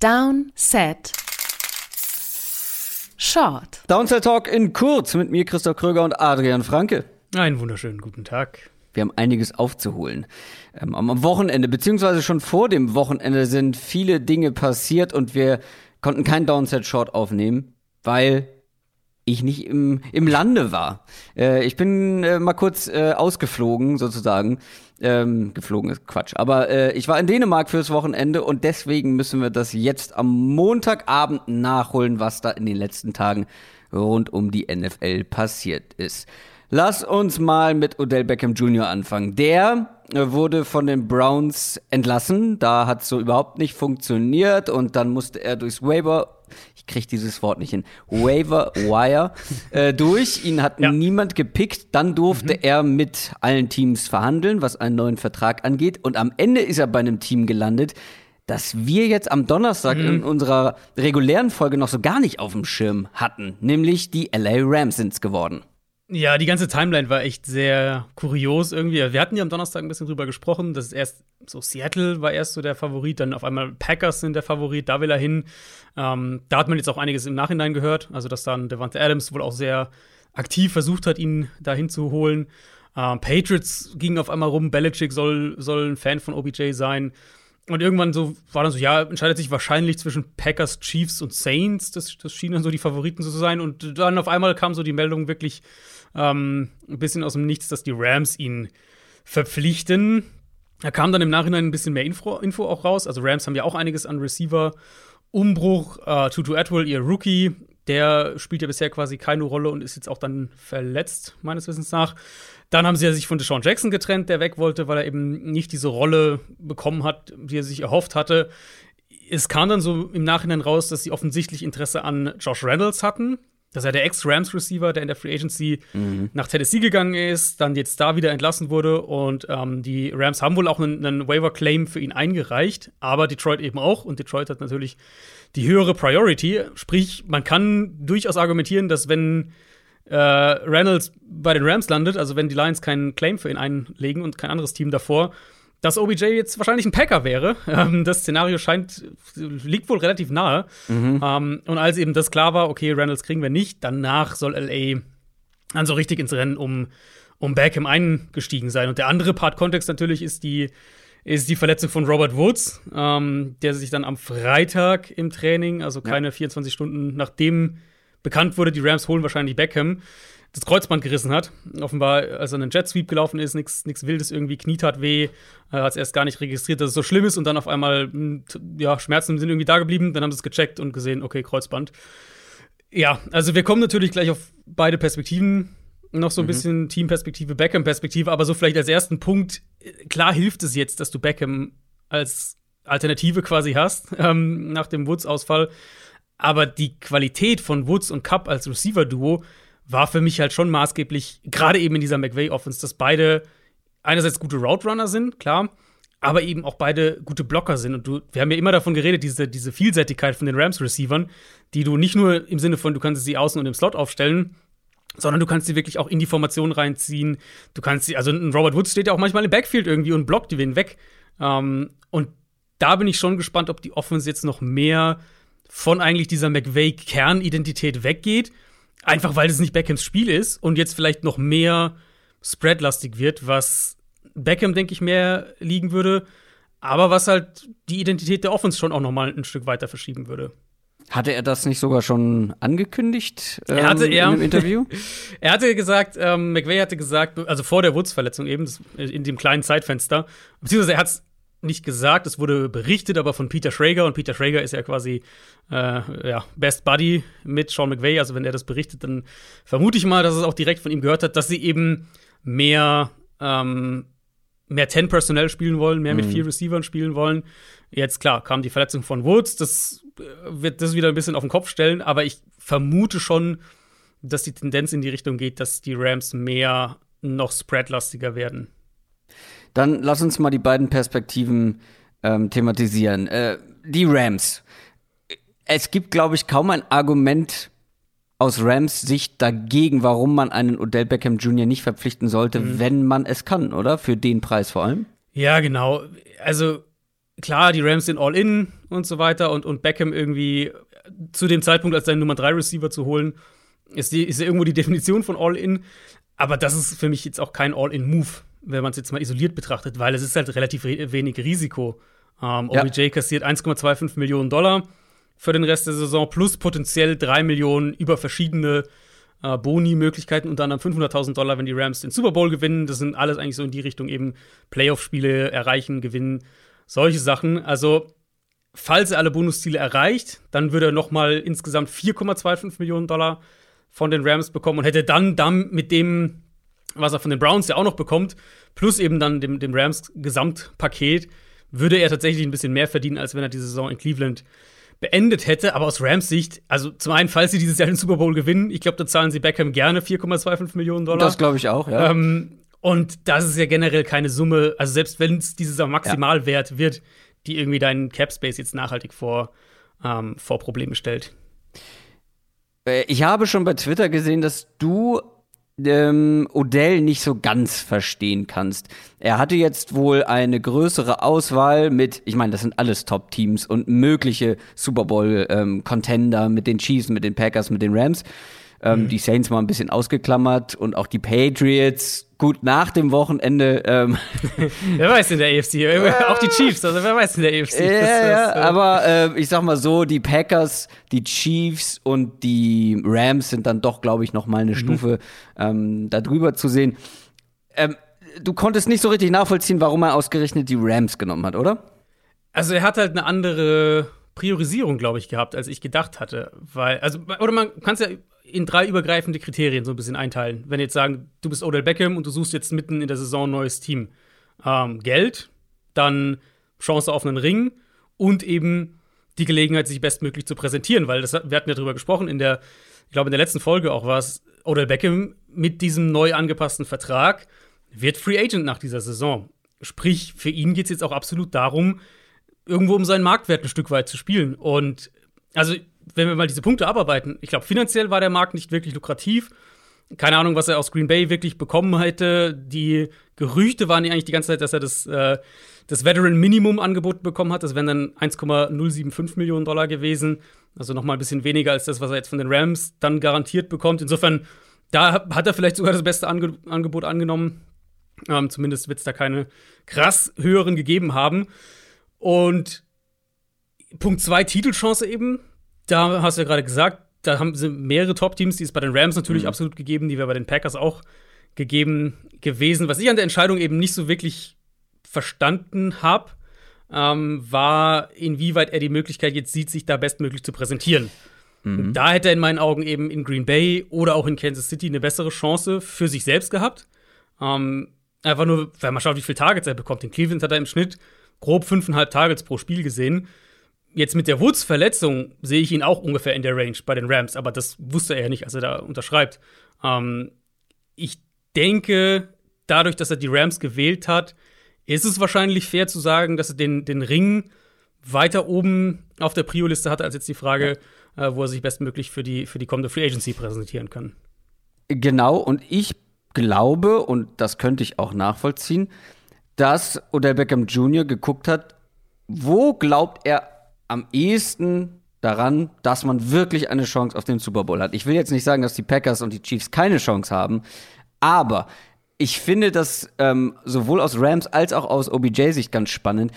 Down, Set, Short. Downset Talk in kurz mit mir, Christoph Kröger und Adrian Franke. Einen wunderschönen guten Tag. Wir haben einiges aufzuholen. Ähm, am Wochenende, beziehungsweise schon vor dem Wochenende, sind viele Dinge passiert und wir konnten kein Downset Short aufnehmen, weil ich nicht im, im Lande war. Äh, ich bin äh, mal kurz äh, ausgeflogen, sozusagen. Ähm, geflogen ist Quatsch. Aber äh, ich war in Dänemark fürs Wochenende und deswegen müssen wir das jetzt am Montagabend nachholen, was da in den letzten Tagen rund um die NFL passiert ist. Lass uns mal mit Odell Beckham Jr. anfangen. Der äh, wurde von den Browns entlassen. Da hat es so überhaupt nicht funktioniert und dann musste er durchs Waiver ich kriege dieses Wort nicht hin, Waiver Wire äh, durch. Ihn hat ja. niemand gepickt. Dann durfte mhm. er mit allen Teams verhandeln, was einen neuen Vertrag angeht. Und am Ende ist er bei einem Team gelandet, das wir jetzt am Donnerstag mhm. in unserer regulären Folge noch so gar nicht auf dem Schirm hatten. Nämlich die LA Rams sind es geworden. Ja, die ganze Timeline war echt sehr kurios irgendwie. Wir hatten ja am Donnerstag ein bisschen drüber gesprochen, dass erst so Seattle war erst so der Favorit, dann auf einmal Packers sind der Favorit, da will er hin. Ähm, da hat man jetzt auch einiges im Nachhinein gehört, also dass dann Devante Adams wohl auch sehr aktiv versucht hat, ihn dahin zu holen. Ähm, Patriots gingen auf einmal rum, Belichick soll, soll ein Fan von OBJ sein. Und irgendwann so war dann so, ja, entscheidet sich wahrscheinlich zwischen Packers, Chiefs und Saints. Das, das schienen dann so die Favoriten so zu sein. Und dann auf einmal kam so die Meldung wirklich ähm, ein bisschen aus dem Nichts, dass die Rams ihn verpflichten. Da kam dann im Nachhinein ein bisschen mehr Info, Info auch raus. Also Rams haben ja auch einiges an Receiver. Umbruch, äh, Tutu Atwell, ihr Rookie, der spielt ja bisher quasi keine Rolle und ist jetzt auch dann verletzt, meines Wissens nach. Dann haben sie ja sich von Deshaun Jackson getrennt, der weg wollte, weil er eben nicht diese Rolle bekommen hat, die er sich erhofft hatte. Es kam dann so im Nachhinein raus, dass sie offensichtlich Interesse an Josh Reynolds hatten. Das ist ja der Ex-Rams-Receiver, der in der Free Agency mhm. nach Tennessee gegangen ist, dann jetzt da wieder entlassen wurde. Und ähm, die Rams haben wohl auch einen, einen Waiver-Claim für ihn eingereicht, aber Detroit eben auch. Und Detroit hat natürlich die höhere Priority. Sprich, man kann durchaus argumentieren, dass wenn äh, Reynolds bei den Rams landet, also wenn die Lions keinen Claim für ihn einlegen und kein anderes Team davor, dass OBJ jetzt wahrscheinlich ein Packer wäre. Ähm, das Szenario scheint, liegt wohl relativ nahe. Mhm. Ähm, und als eben das klar war, okay, Reynolds kriegen wir nicht, danach soll LA dann so richtig ins Rennen um, um Beckham eingestiegen sein. Und der andere Part Kontext natürlich ist die, ist die Verletzung von Robert Woods, ähm, der sich dann am Freitag im Training, also keine ja. 24 Stunden nachdem bekannt wurde, die Rams holen wahrscheinlich Beckham, das Kreuzband gerissen hat. Offenbar, als er einen Jet Sweep gelaufen ist, nichts Wildes irgendwie, Knie tat weh, äh, hat es erst gar nicht registriert, dass es so schlimm ist und dann auf einmal, hm, ja, Schmerzen sind irgendwie da geblieben. Dann haben sie es gecheckt und gesehen, okay, Kreuzband. Ja, also wir kommen natürlich gleich auf beide Perspektiven. Noch so ein mhm. bisschen Teamperspektive, Beckham-Perspektive, aber so vielleicht als ersten Punkt, klar hilft es jetzt, dass du Beckham als Alternative quasi hast, ähm, nach dem Woods-Ausfall. Aber die Qualität von Woods und Cup als Receiver-Duo war für mich halt schon maßgeblich, gerade eben in dieser McVay-Offense, dass beide einerseits gute Route Runner sind, klar, aber eben auch beide gute Blocker sind. Und du, wir haben ja immer davon geredet, diese, diese Vielseitigkeit von den Rams-Receivern, die du nicht nur im Sinne von, du kannst sie außen und im Slot aufstellen, sondern du kannst sie wirklich auch in die Formation reinziehen. Du kannst sie, also ein Robert Woods steht ja auch manchmal im Backfield irgendwie und blockt die wen weg. Ähm, und da bin ich schon gespannt, ob die Offense jetzt noch mehr von eigentlich dieser McVay-Kernidentität weggeht Einfach weil es nicht Beckhams Spiel ist und jetzt vielleicht noch mehr spreadlastig wird, was Beckham, denke ich, mehr liegen würde, aber was halt die Identität der Offense schon auch noch mal ein Stück weiter verschieben würde. Hatte er das nicht sogar schon angekündigt ähm, er hatte, er, in einem Interview? er hatte gesagt, ähm, McVay hatte gesagt, also vor der Woods-Verletzung eben, in dem kleinen Zeitfenster, beziehungsweise er hat es nicht gesagt, es wurde berichtet, aber von Peter Schrager und Peter Schrager ist ja quasi äh, ja, Best Buddy mit Sean McVay. Also wenn er das berichtet, dann vermute ich mal, dass es auch direkt von ihm gehört hat, dass sie eben mehr ähm, mehr 10 Personnel spielen wollen, mehr mhm. mit vier Receivern spielen wollen. Jetzt klar, kam die Verletzung von Woods, das äh, wird das wieder ein bisschen auf den Kopf stellen, aber ich vermute schon, dass die Tendenz in die Richtung geht, dass die Rams mehr noch spreadlastiger werden. Dann lass uns mal die beiden Perspektiven ähm, thematisieren. Äh, die Rams. Es gibt, glaube ich, kaum ein Argument aus Rams Sicht dagegen, warum man einen Odell Beckham Jr. nicht verpflichten sollte, mhm. wenn man es kann, oder? Für den Preis vor allem. Ja, genau. Also klar, die Rams sind all in und so weiter und, und Beckham irgendwie zu dem Zeitpunkt als seinen Nummer 3 Receiver zu holen, ist, die, ist ja irgendwo die Definition von all in. Aber das ist für mich jetzt auch kein All-in-Move, wenn man es jetzt mal isoliert betrachtet, weil es ist halt relativ wenig Risiko. Ähm, OBJ ja. kassiert 1,25 Millionen Dollar für den Rest der Saison plus potenziell 3 Millionen über verschiedene äh, Boni-Möglichkeiten, unter anderem 500.000 Dollar, wenn die Rams den Super Bowl gewinnen. Das sind alles eigentlich so in die Richtung eben Playoff-Spiele erreichen, gewinnen, solche Sachen. Also, falls er alle Bonusziele erreicht, dann würde er noch mal insgesamt 4,25 Millionen Dollar von den Rams bekommen und hätte dann, dann mit dem, was er von den Browns ja auch noch bekommt, plus eben dann dem, dem Rams Gesamtpaket, würde er tatsächlich ein bisschen mehr verdienen, als wenn er die Saison in Cleveland beendet hätte. Aber aus Rams Sicht, also zum einen, falls sie dieses Jahr den Super Bowl gewinnen, ich glaube, da zahlen sie Beckham gerne 4,25 Millionen Dollar. Das glaube ich auch, ja. Ähm, und das ist ja generell keine Summe, also selbst wenn es dieser Maximalwert ja. wird, die irgendwie deinen Cap Space jetzt nachhaltig vor, ähm, vor Probleme stellt. Äh, ich habe schon bei Twitter gesehen, dass du ähm, Odell nicht so ganz verstehen kannst. Er hatte jetzt wohl eine größere Auswahl mit, ich meine, das sind alles Top-Teams und mögliche Super Bowl-Contender ähm, mit den Chiefs, mit den Packers, mit den Rams. Ähm, mhm. Die Saints mal ein bisschen ausgeklammert und auch die Patriots. Gut, nach dem Wochenende. Ähm, wer weiß in der AFC? Äh, auch die Chiefs, also wer weiß in der AFC? Ja, ja, äh aber äh, ich sag mal so, die Packers, die Chiefs und die Rams sind dann doch, glaube ich, noch mal eine mhm. Stufe ähm, darüber zu sehen. Ähm, du konntest nicht so richtig nachvollziehen, warum er ausgerechnet die Rams genommen hat, oder? Also er hat halt eine andere Priorisierung, glaube ich, gehabt, als ich gedacht hatte. Weil, also, oder man kann es ja in drei übergreifende Kriterien so ein bisschen einteilen. Wenn jetzt sagen, du bist Odell Beckham und du suchst jetzt mitten in der Saison ein neues Team. Ähm, Geld, dann Chance auf einen Ring und eben die Gelegenheit, sich bestmöglich zu präsentieren, weil das, wir hatten ja drüber gesprochen in der, ich glaube in der letzten Folge auch war es, Odell Beckham mit diesem neu angepassten Vertrag wird Free Agent nach dieser Saison. Sprich, für ihn geht es jetzt auch absolut darum, irgendwo um seinen Marktwert ein Stück weit zu spielen. Und also wenn wir mal diese Punkte abarbeiten, ich glaube, finanziell war der Markt nicht wirklich lukrativ. Keine Ahnung, was er aus Green Bay wirklich bekommen hätte. Die Gerüchte waren ja eigentlich die ganze Zeit, dass er das, äh, das Veteran Minimum angeboten bekommen hat. Das wären dann 1,075 Millionen Dollar gewesen. Also noch mal ein bisschen weniger als das, was er jetzt von den Rams dann garantiert bekommt. Insofern, da hat er vielleicht sogar das beste Ange Angebot angenommen. Ähm, zumindest wird es da keine krass höheren gegeben haben. Und Punkt 2, Titelchance eben da hast du ja gerade gesagt, da haben sie mehrere Top-Teams, die ist bei den Rams natürlich mhm. absolut gegeben, die wäre bei den Packers auch gegeben gewesen. Was ich an der Entscheidung eben nicht so wirklich verstanden habe, ähm, war, inwieweit er die Möglichkeit jetzt sieht, sich da bestmöglich zu präsentieren. Mhm. Da hätte er in meinen Augen eben in Green Bay oder auch in Kansas City eine bessere Chance für sich selbst gehabt. Ähm, einfach nur, wenn man schaut, wie viele Targets er bekommt. In Cleveland hat er im Schnitt grob fünfeinhalb Targets pro Spiel gesehen jetzt mit der Woods-Verletzung sehe ich ihn auch ungefähr in der Range bei den Rams, aber das wusste er ja nicht, als er da unterschreibt. Ähm, ich denke, dadurch, dass er die Rams gewählt hat, ist es wahrscheinlich fair zu sagen, dass er den, den Ring weiter oben auf der Prio-Liste hatte, als jetzt die Frage, äh, wo er sich bestmöglich für die, für die kommende Free Agency präsentieren kann. Genau, und ich glaube, und das könnte ich auch nachvollziehen, dass Odell Beckham Jr. geguckt hat, wo glaubt er am ehesten daran, dass man wirklich eine Chance auf den Super Bowl hat. Ich will jetzt nicht sagen, dass die Packers und die Chiefs keine Chance haben, aber ich finde das ähm, sowohl aus Rams als auch aus OBJ-Sicht ganz spannend.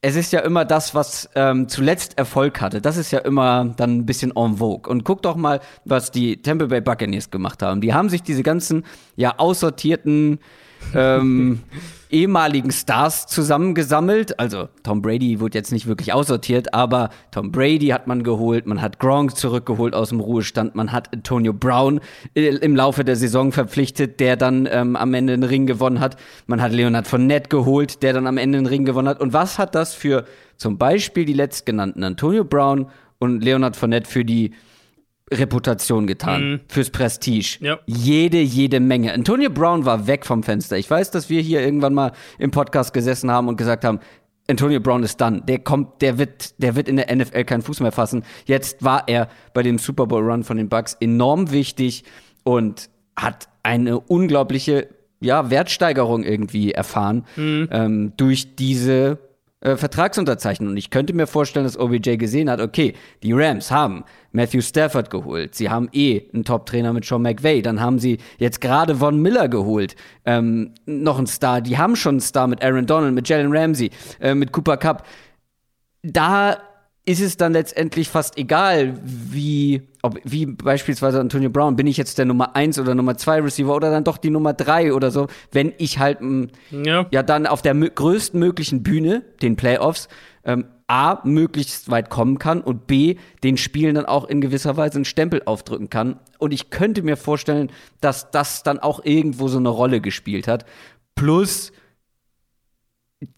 Es ist ja immer das, was ähm, zuletzt Erfolg hatte. Das ist ja immer dann ein bisschen en vogue. Und guck doch mal, was die Tampa Bay Buccaneers gemacht haben. Die haben sich diese ganzen ja aussortierten ähm, ehemaligen Stars zusammengesammelt. Also Tom Brady wurde jetzt nicht wirklich aussortiert, aber Tom Brady hat man geholt, man hat Gronk zurückgeholt aus dem Ruhestand, man hat Antonio Brown im Laufe der Saison verpflichtet, der dann ähm, am Ende den Ring gewonnen hat. Man hat Leonard Fournette geholt, der dann am Ende den Ring gewonnen hat. Und was hat das für zum Beispiel die letztgenannten Antonio Brown und Leonard Fournette für die Reputation getan, mhm. fürs Prestige. Ja. Jede, jede Menge. Antonio Brown war weg vom Fenster. Ich weiß, dass wir hier irgendwann mal im Podcast gesessen haben und gesagt haben, Antonio Brown ist dann. Der kommt, der wird, der wird in der NFL keinen Fuß mehr fassen. Jetzt war er bei dem Super Bowl Run von den Bucks enorm wichtig und hat eine unglaubliche, ja, Wertsteigerung irgendwie erfahren mhm. ähm, durch diese äh, Vertragsunterzeichnung. Und ich könnte mir vorstellen, dass OBJ gesehen hat, okay, die Rams haben Matthew Stafford geholt. Sie haben eh einen Top-Trainer mit Sean McVay. Dann haben sie jetzt gerade Von Miller geholt. Ähm, noch einen Star. Die haben schon einen Star mit Aaron Donald, mit Jalen Ramsey, äh, mit Cooper Cup. Da ist es dann letztendlich fast egal, wie, ob, wie beispielsweise Antonio Brown, bin ich jetzt der Nummer 1 oder Nummer 2 Receiver oder dann doch die Nummer 3 oder so, wenn ich halt ja. ja dann auf der größten möglichen Bühne, den Playoffs, ähm, A, möglichst weit kommen kann und B, den Spielen dann auch in gewisser Weise einen Stempel aufdrücken kann. Und ich könnte mir vorstellen, dass das dann auch irgendwo so eine Rolle gespielt hat. Plus,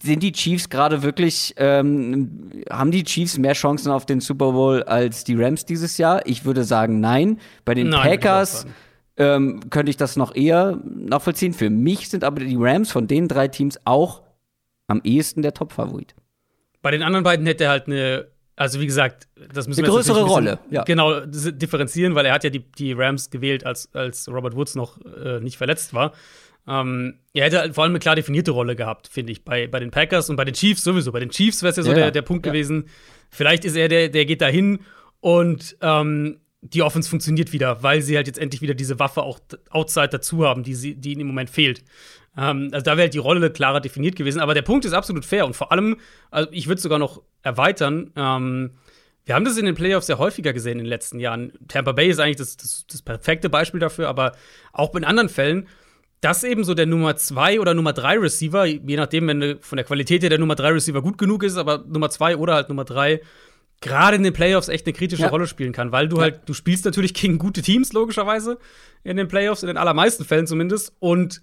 sind die Chiefs gerade wirklich, ähm, haben die Chiefs mehr Chancen auf den Super Bowl als die Rams dieses Jahr? Ich würde sagen, nein. Bei den nein, Packers ähm, könnte ich das noch eher nachvollziehen. Für mich sind aber die Rams von den drei Teams auch am ehesten der Top-Favorit. Bei den anderen beiden hätte er halt eine, also wie gesagt, das müssen eine wir größere Rolle, ja. genau differenzieren, weil er hat ja die, die Rams gewählt, als, als Robert Woods noch äh, nicht verletzt war. Ähm, er hätte halt vor allem eine klar definierte Rolle gehabt, finde ich, bei, bei den Packers und bei den Chiefs sowieso. Bei den Chiefs wäre es ja so ja, der, der Punkt ja. gewesen. Vielleicht ist er der, der geht da hin und ähm, die Offense funktioniert wieder, weil sie halt jetzt endlich wieder diese Waffe auch outside dazu haben, die, sie, die ihnen im Moment fehlt. Ähm, also da wäre halt die Rolle klarer definiert gewesen. Aber der Punkt ist absolut fair und vor allem, also ich würde sogar noch erweitern. Ähm, wir haben das in den Playoffs ja häufiger gesehen in den letzten Jahren. Tampa Bay ist eigentlich das, das, das perfekte Beispiel dafür, aber auch in anderen Fällen dass eben so der Nummer 2 oder Nummer 3 Receiver, je nachdem, wenn von der Qualität her der Nummer 3 Receiver gut genug ist, aber Nummer 2 oder halt Nummer 3 gerade in den Playoffs echt eine kritische ja. Rolle spielen kann, weil du ja. halt, du spielst natürlich gegen gute Teams, logischerweise, in den Playoffs, in den allermeisten Fällen zumindest. Und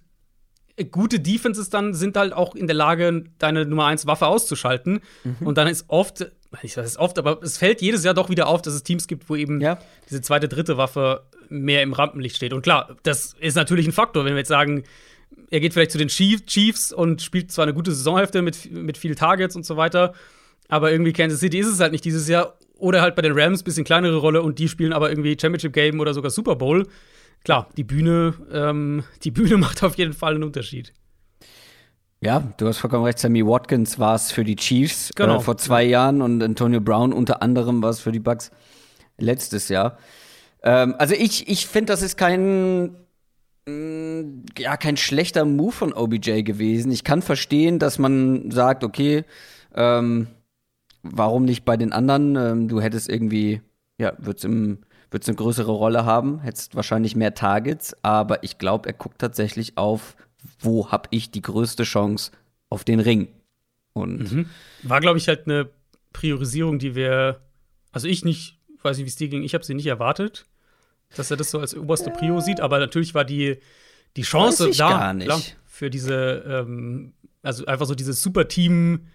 gute Defenses dann sind halt auch in der Lage, deine Nummer 1 Waffe auszuschalten. Mhm. Und dann ist oft, ich weiß es oft, aber es fällt jedes Jahr doch wieder auf, dass es Teams gibt, wo eben ja. diese zweite, dritte Waffe mehr im Rampenlicht steht. Und klar, das ist natürlich ein Faktor, wenn wir jetzt sagen, er geht vielleicht zu den Chiefs und spielt zwar eine gute Saisonhälfte mit, mit viel Targets und so weiter, aber irgendwie Kansas City ist es halt nicht dieses Jahr. Oder halt bei den Rams ein bisschen kleinere Rolle und die spielen aber irgendwie Championship Game oder sogar Super Bowl. Klar, die Bühne, ähm, die Bühne macht auf jeden Fall einen Unterschied. Ja, du hast vollkommen recht. Sammy Watkins war es für die Chiefs genau. äh, vor zwei Jahren und Antonio Brown unter anderem war es für die Bucks letztes Jahr. Ähm, also ich, ich finde, das ist kein, mh, mm, ja, kein schlechter Move von OBJ gewesen. Ich kann verstehen, dass man sagt, okay, ähm, warum nicht bei den anderen? Ähm, du hättest irgendwie, ja, wird's im wird's eine größere Rolle haben, hättest wahrscheinlich mehr Targets, aber ich glaube, er guckt tatsächlich auf, wo habe ich die größte Chance auf den Ring. Und mhm. war, glaube ich, halt eine Priorisierung, die wir, also ich nicht, weiß nicht, wie es dir ging, ich habe sie nicht erwartet dass er das so als oberste Prio sieht, aber natürlich war die, die Chance da klar, für diese, ähm, also einfach so dieses Superteam.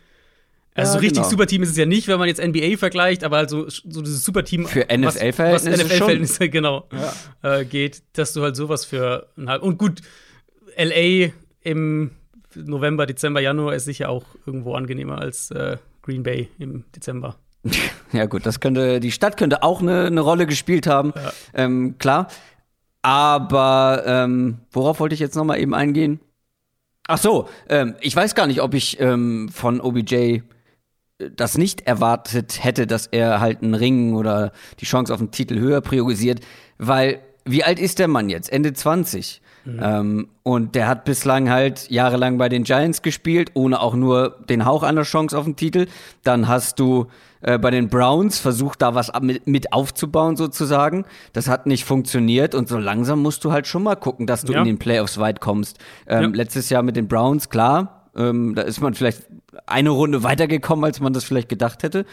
Also ja, so richtig genau. Superteam ist es ja nicht, wenn man jetzt NBA vergleicht, aber also so dieses Superteam für NFL-Verhältnisse was, was NFL-Verhältnisse genau ja. äh, geht, dass du halt sowas für und gut LA im November, Dezember, Januar ist sicher auch irgendwo angenehmer als äh, Green Bay im Dezember. Ja, gut, das könnte, die Stadt könnte auch eine, eine Rolle gespielt haben, ja. ähm, klar. Aber ähm, worauf wollte ich jetzt noch mal eben eingehen? Ach so, ähm, ich weiß gar nicht, ob ich ähm, von OBJ das nicht erwartet hätte, dass er halt einen Ring oder die Chance auf einen Titel höher priorisiert, weil wie alt ist der Mann jetzt? Ende 20. Mhm. Ähm, und der hat bislang halt jahrelang bei den Giants gespielt, ohne auch nur den Hauch einer Chance auf den Titel. Dann hast du äh, bei den Browns versucht, da was mit, mit, aufzubauen sozusagen. Das hat nicht funktioniert und so langsam musst du halt schon mal gucken, dass du ja. in den Playoffs weit kommst. Ähm, ja. Letztes Jahr mit den Browns, klar, ähm, da ist man vielleicht eine Runde weitergekommen, als man das vielleicht gedacht hätte.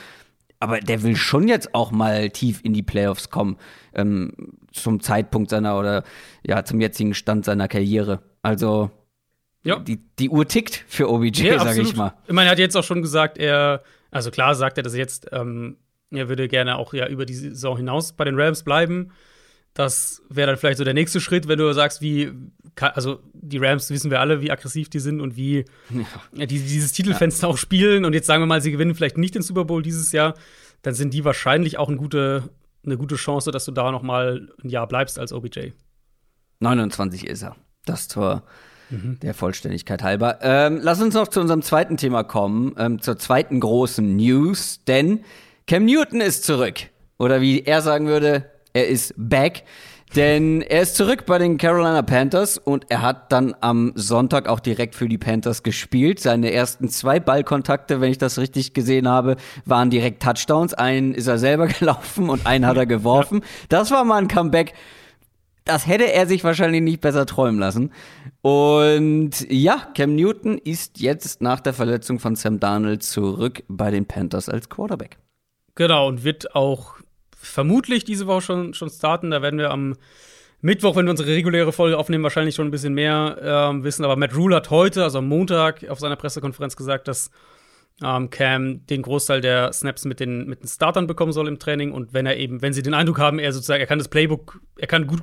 Aber der will schon jetzt auch mal tief in die Playoffs kommen, ähm, zum Zeitpunkt seiner oder ja, zum jetzigen Stand seiner Karriere. Also ja. die, die Uhr tickt für OBJ, ja, sage ich mal. Ich meine, er hat jetzt auch schon gesagt, er, also klar sagt er das jetzt, ähm, er würde gerne auch ja über die Saison hinaus bei den Rams bleiben. Das wäre dann vielleicht so der nächste Schritt, wenn du sagst, wie, also die Rams wissen wir alle, wie aggressiv die sind und wie ja. die dieses Titelfenster ja. auch spielen. Und jetzt sagen wir mal, sie gewinnen vielleicht nicht den Super Bowl dieses Jahr, dann sind die wahrscheinlich auch eine gute, eine gute Chance, dass du da noch mal ein Jahr bleibst als OBJ. 29 ist er. Das Tor mhm. der Vollständigkeit halber. Ähm, lass uns noch zu unserem zweiten Thema kommen, ähm, zur zweiten großen News, denn Cam Newton ist zurück. Oder wie er sagen würde, er ist back. Denn er ist zurück bei den Carolina Panthers und er hat dann am Sonntag auch direkt für die Panthers gespielt. Seine ersten zwei Ballkontakte, wenn ich das richtig gesehen habe, waren direkt Touchdowns. Einen ist er selber gelaufen und einen hat er geworfen. Das war mal ein Comeback. Das hätte er sich wahrscheinlich nicht besser träumen lassen. Und ja, Cam Newton ist jetzt nach der Verletzung von Sam Darnold zurück bei den Panthers als Quarterback. Genau, und wird auch vermutlich diese Woche schon, schon starten. Da werden wir am Mittwoch, wenn wir unsere reguläre Folge aufnehmen, wahrscheinlich schon ein bisschen mehr ähm, wissen. Aber Matt Rule hat heute, also am Montag, auf seiner Pressekonferenz gesagt, dass ähm, Cam den Großteil der Snaps mit den, mit den Startern bekommen soll im Training. Und wenn er eben, wenn sie den Eindruck haben, er sozusagen, er kann das Playbook, er kann gut,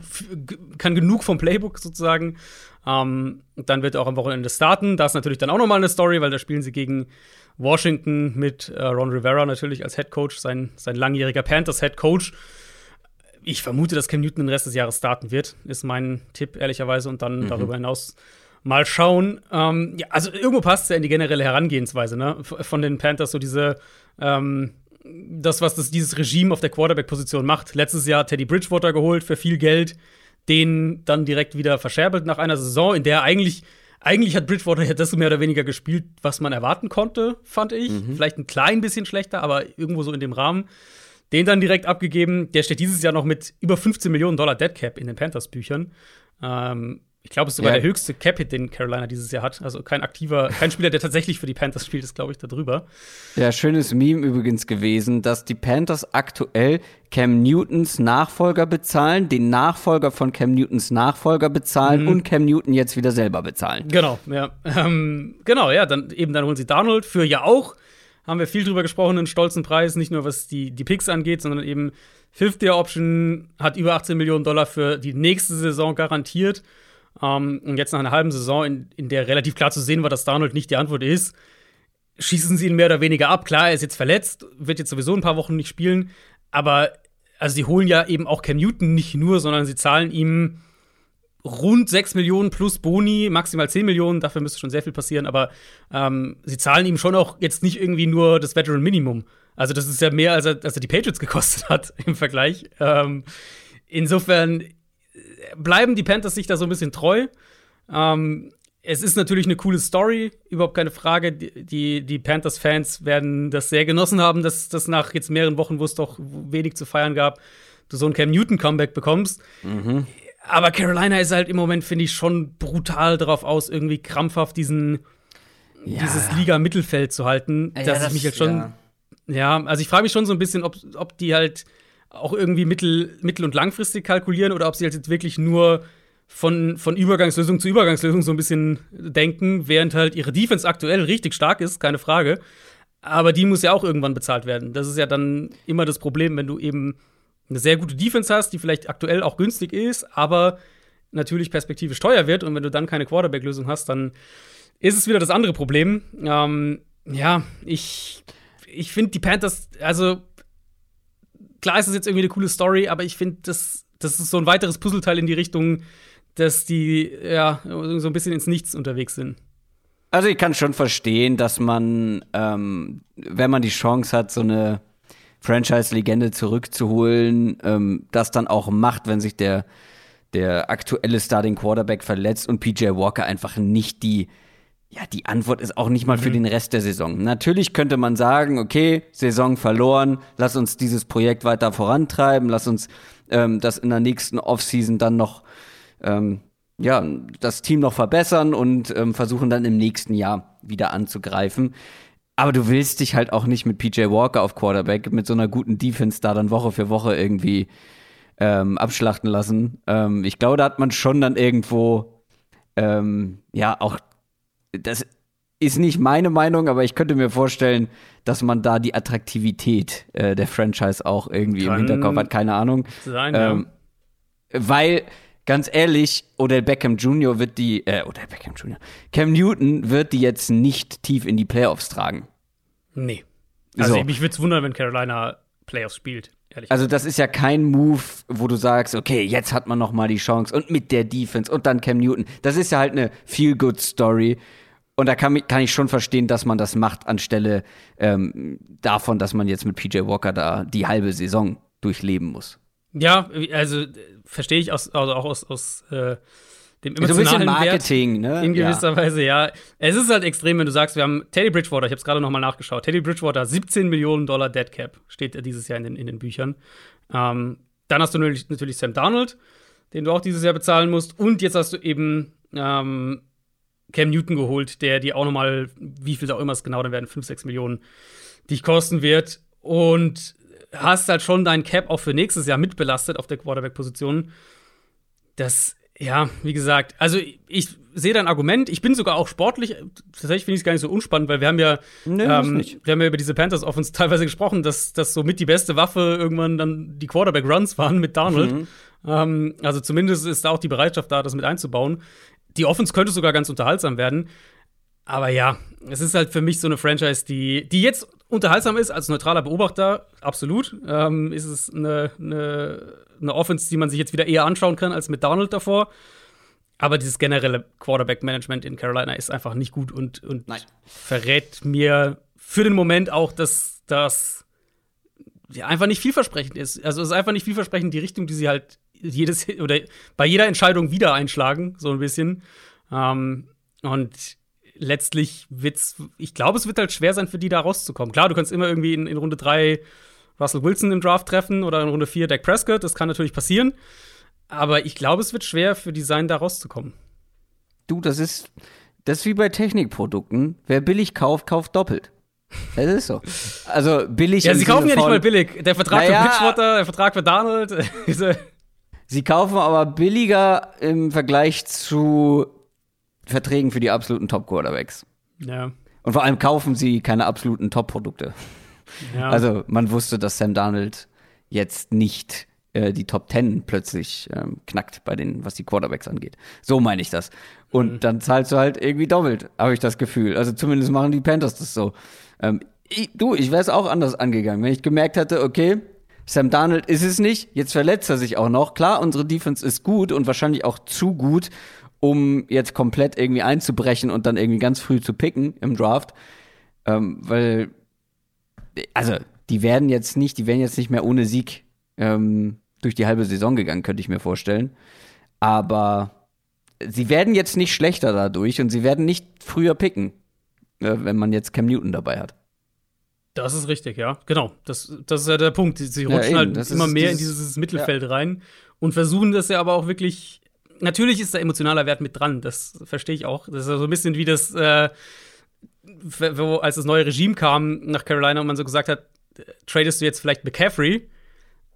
kann genug vom Playbook sozusagen, ähm, dann wird er auch am Wochenende starten. Das ist natürlich dann auch nochmal eine Story, weil da spielen sie gegen Washington mit äh, Ron Rivera natürlich als Head Coach, sein, sein langjähriger Panthers Head Coach. Ich vermute, dass Cam Newton den Rest des Jahres starten wird, ist mein Tipp, ehrlicherweise. Und dann mhm. darüber hinaus mal schauen. Ähm, ja, also irgendwo passt es ja in die generelle Herangehensweise ne? von den Panthers, so diese ähm, das, was das, dieses Regime auf der Quarterback-Position macht. Letztes Jahr Teddy Bridgewater geholt für viel Geld, den dann direkt wieder verscherbelt nach einer Saison, in der eigentlich eigentlich hat Bridgewater ja das mehr oder weniger gespielt, was man erwarten konnte, fand ich. Mhm. Vielleicht ein klein bisschen schlechter, aber irgendwo so in dem Rahmen. Den dann direkt abgegeben. Der steht dieses Jahr noch mit über 15 Millionen Dollar Dead Cap in den Panthers-Büchern. Ähm, ich glaube, es ist sogar ja. der höchste Cap-Hit, den Carolina dieses Jahr hat. Also kein aktiver, kein Spieler, der tatsächlich für die Panthers spielt, ist, glaube ich, da drüber. Ja, schönes Meme übrigens gewesen, dass die Panthers aktuell Cam Newtons Nachfolger bezahlen, den Nachfolger von Cam Newtons Nachfolger bezahlen mhm. und Cam Newton jetzt wieder selber bezahlen. Genau, ja. Ähm, genau, ja, dann eben dann holen sie Donald für ja auch, haben wir viel drüber gesprochen, einen stolzen Preis, nicht nur was die, die Picks angeht, sondern eben Fifth Year Option hat über 18 Millionen Dollar für die nächste Saison garantiert. Ähm, und jetzt nach einer halben Saison, in, in der relativ klar zu sehen war, dass Darnold nicht die Antwort ist, schießen sie ihn mehr oder weniger ab. Klar, er ist jetzt verletzt, wird jetzt sowieso ein paar Wochen nicht spielen, aber also sie holen ja eben auch Cam Newton nicht nur, sondern sie zahlen ihm rund 6 Millionen plus Boni, maximal 10 Millionen, dafür müsste schon sehr viel passieren, aber ähm, sie zahlen ihm schon auch jetzt nicht irgendwie nur das Veteran Minimum. Also das ist ja mehr, als er, als er die Patriots gekostet hat im Vergleich. Ähm, insofern bleiben die Panthers sich da so ein bisschen treu. Ähm, es ist natürlich eine coole Story, überhaupt keine Frage. Die, die Panthers-Fans werden das sehr genossen haben, dass das nach jetzt mehreren Wochen, wo es doch wenig zu feiern gab, du so ein Cam Newton-Comeback bekommst. Mhm. Aber Carolina ist halt im Moment, finde ich, schon brutal darauf aus, irgendwie krampfhaft diesen, ja. dieses Liga-Mittelfeld zu halten. Ja, dass das, ich mich halt schon. Ja, ja also ich frage mich schon so ein bisschen, ob, ob die halt auch irgendwie mittel-, mittel und langfristig kalkulieren oder ob sie jetzt wirklich nur von, von Übergangslösung zu Übergangslösung so ein bisschen denken, während halt ihre Defense aktuell richtig stark ist, keine Frage. Aber die muss ja auch irgendwann bezahlt werden. Das ist ja dann immer das Problem, wenn du eben eine sehr gute Defense hast, die vielleicht aktuell auch günstig ist, aber natürlich perspektivisch teuer wird. Und wenn du dann keine Quarterback-Lösung hast, dann ist es wieder das andere Problem. Ähm, ja, ich, ich finde die Panthers, also klar ist es jetzt irgendwie eine coole Story, aber ich finde, das, das ist so ein weiteres Puzzleteil in die Richtung, dass die ja so ein bisschen ins Nichts unterwegs sind. Also ich kann schon verstehen, dass man, ähm, wenn man die Chance hat, so eine Franchise-Legende zurückzuholen, ähm, das dann auch macht, wenn sich der, der aktuelle Starting Quarterback verletzt und PJ Walker einfach nicht die ja, die Antwort ist auch nicht mal für mhm. den Rest der Saison. Natürlich könnte man sagen, okay, Saison verloren, lass uns dieses Projekt weiter vorantreiben, lass uns ähm, das in der nächsten Offseason dann noch, ähm, ja, das Team noch verbessern und ähm, versuchen dann im nächsten Jahr wieder anzugreifen. Aber du willst dich halt auch nicht mit PJ Walker auf Quarterback mit so einer guten Defense da dann Woche für Woche irgendwie ähm, abschlachten lassen. Ähm, ich glaube, da hat man schon dann irgendwo ähm, ja auch das ist nicht meine Meinung, aber ich könnte mir vorstellen, dass man da die Attraktivität äh, der Franchise auch irgendwie Kann im Hinterkopf hat, keine Ahnung. Sein, ähm, ja. Weil, ganz ehrlich, Odell Beckham Jr. wird die, äh, Odell Beckham Jr., Cam Newton wird die jetzt nicht tief in die Playoffs tragen. Nee. Also so. mich würde es wundern, wenn Carolina Playoffs spielt. Also das ist ja kein Move, wo du sagst, okay, jetzt hat man noch mal die Chance und mit der Defense und dann Cam Newton. Das ist ja halt eine Feel-Good-Story. Und da kann, kann, ich schon verstehen, dass man das macht, anstelle ähm, davon, dass man jetzt mit PJ Walker da die halbe Saison durchleben muss. Ja, also verstehe ich aus, also auch aus, aus äh, dem emotionalen so ein bisschen Marketing, Wert, ne? In gewisser ja. Weise, ja. Es ist halt extrem, wenn du sagst, wir haben Teddy Bridgewater, ich habe es gerade noch mal nachgeschaut, Teddy Bridgewater, 17 Millionen Dollar Dead Cap, steht dieses Jahr in den, in den Büchern. Ähm, dann hast du natürlich, natürlich Sam Darnold, den du auch dieses Jahr bezahlen musst. Und jetzt hast du eben ähm, Cam Newton geholt, der dir auch noch mal, wie viel auch immer es genau dann werden, 5, 6 Millionen, dich kosten wird. Und hast halt schon deinen Cap auch für nächstes Jahr mitbelastet auf der Quarterback-Position. Das, ja, wie gesagt, also ich sehe dein Argument. Ich bin sogar auch sportlich, tatsächlich finde ich es gar nicht so unspannend, weil wir haben ja, nee, ähm, wir haben ja über diese Panthers Offense teilweise gesprochen, dass das so mit die beste Waffe irgendwann dann die Quarterback-Runs waren mit Donald. Mhm. Ähm, also zumindest ist da auch die Bereitschaft da, das mit einzubauen. Die Offense könnte sogar ganz unterhaltsam werden. Aber ja, es ist halt für mich so eine Franchise, die, die jetzt unterhaltsam ist als neutraler Beobachter, absolut. Ähm, ist es eine, eine, eine Offense, die man sich jetzt wieder eher anschauen kann als mit Donald davor. Aber dieses generelle Quarterback-Management in Carolina ist einfach nicht gut und, und verrät mir für den Moment auch, dass das ja, einfach nicht vielversprechend ist. Also es ist einfach nicht vielversprechend die Richtung, die sie halt jedes oder bei jeder Entscheidung wieder einschlagen, so ein bisschen. Ähm, und letztlich wird's, ich glaube, es wird halt schwer sein, für die da rauszukommen. Klar, du kannst immer irgendwie in, in Runde 3 Russell Wilson im Draft treffen oder in Runde 4 Dak Prescott, das kann natürlich passieren. Aber ich glaube, es wird schwer für Design da rauszukommen. Du, das ist, das ist wie bei Technikprodukten. Wer billig kauft, kauft doppelt. Das ist so. Also billig. Ja, sie kaufen ja nicht mal billig. Der Vertrag naja, für Bridgewater, der Vertrag für Donald. sie kaufen aber billiger im Vergleich zu Verträgen für die absoluten Top-Quarterbacks. Ja. Und vor allem kaufen sie keine absoluten Top-Produkte. Ja. Also man wusste, dass Sam Darnold jetzt nicht äh, die Top 10 plötzlich ähm, knackt bei den, was die Quarterbacks angeht. So meine ich das. Und mhm. dann zahlst du halt irgendwie doppelt, habe ich das Gefühl. Also zumindest machen die Panthers das so. Ähm, ich, du, ich wäre es auch anders angegangen, wenn ich gemerkt hätte, okay, Sam Darnold ist es nicht, jetzt verletzt er sich auch noch. Klar, unsere Defense ist gut und wahrscheinlich auch zu gut, um jetzt komplett irgendwie einzubrechen und dann irgendwie ganz früh zu picken im Draft. Ähm, weil, also, die werden jetzt nicht, die werden jetzt nicht mehr ohne Sieg ähm, durch die halbe Saison gegangen, könnte ich mir vorstellen. Aber sie werden jetzt nicht schlechter dadurch und sie werden nicht früher picken, äh, wenn man jetzt Cam Newton dabei hat. Das ist richtig, ja. Genau. Das, das ist ja der Punkt. Sie rutschen ja, halt immer mehr dieses, in dieses Mittelfeld ja. rein und versuchen das ja aber auch wirklich natürlich ist da emotionaler Wert mit dran, das verstehe ich auch. Das ist so ein bisschen wie das, äh, wo, als das neue Regime kam nach Carolina und man so gesagt hat, tradest du jetzt vielleicht McCaffrey,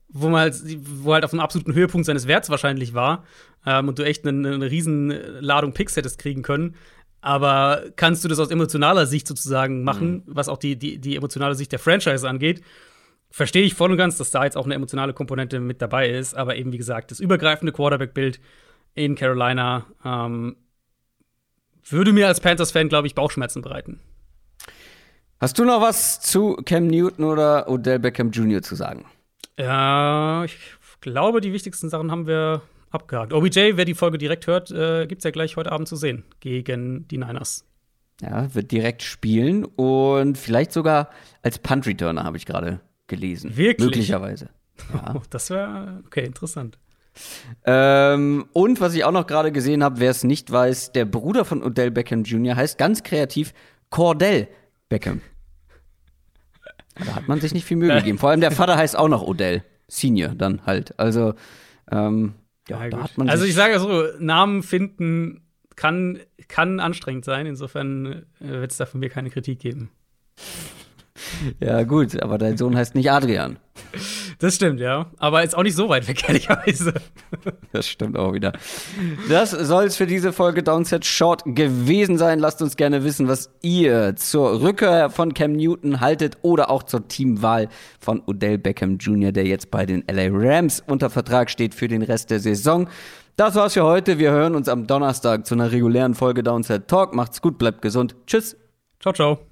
wo man halt, wo halt auf einem absoluten Höhepunkt seines Werts wahrscheinlich war ähm, und du echt eine, eine riesen Ladung Picks hättest kriegen können. Aber kannst du das aus emotionaler Sicht sozusagen machen, mhm. was auch die, die, die emotionale Sicht der Franchise angeht? Verstehe ich voll und ganz, dass da jetzt auch eine emotionale Komponente mit dabei ist, aber eben wie gesagt, das übergreifende Quarterback-Bild in Carolina ähm, würde mir als Panthers-Fan, glaube ich, Bauchschmerzen bereiten. Hast du noch was zu Cam Newton oder Odell Beckham Jr. zu sagen? Ja, ich glaube, die wichtigsten Sachen haben wir abgehakt. OBJ, wer die Folge direkt hört, äh, gibt es ja gleich heute Abend zu sehen gegen die Niners. Ja, wird direkt spielen und vielleicht sogar als Punt-Returner, habe ich gerade gelesen. Wirklich? Möglicherweise. Ja. Oh, das wäre, okay, interessant. Ähm, und was ich auch noch gerade gesehen habe, wer es nicht weiß, der Bruder von Odell Beckham Jr. heißt ganz kreativ Cordell Beckham. Da hat man sich nicht viel Mühe gegeben. Vor allem der Vater heißt auch noch Odell Senior dann halt. Also ähm, ja, ja Also ich sage so, Namen finden kann, kann anstrengend sein. Insofern äh, wird es da von mir keine Kritik geben. Ja, gut, aber dein Sohn heißt nicht Adrian. Das stimmt, ja. Aber ist auch nicht so weit weg, ehrlicherweise. Das stimmt auch wieder. Das soll es für diese Folge Downset Short gewesen sein. Lasst uns gerne wissen, was ihr zur Rückkehr von Cam Newton haltet oder auch zur Teamwahl von Odell Beckham Jr., der jetzt bei den LA Rams unter Vertrag steht für den Rest der Saison. Das war's für heute. Wir hören uns am Donnerstag zu einer regulären Folge Downset Talk. Macht's gut, bleibt gesund. Tschüss. Ciao, ciao.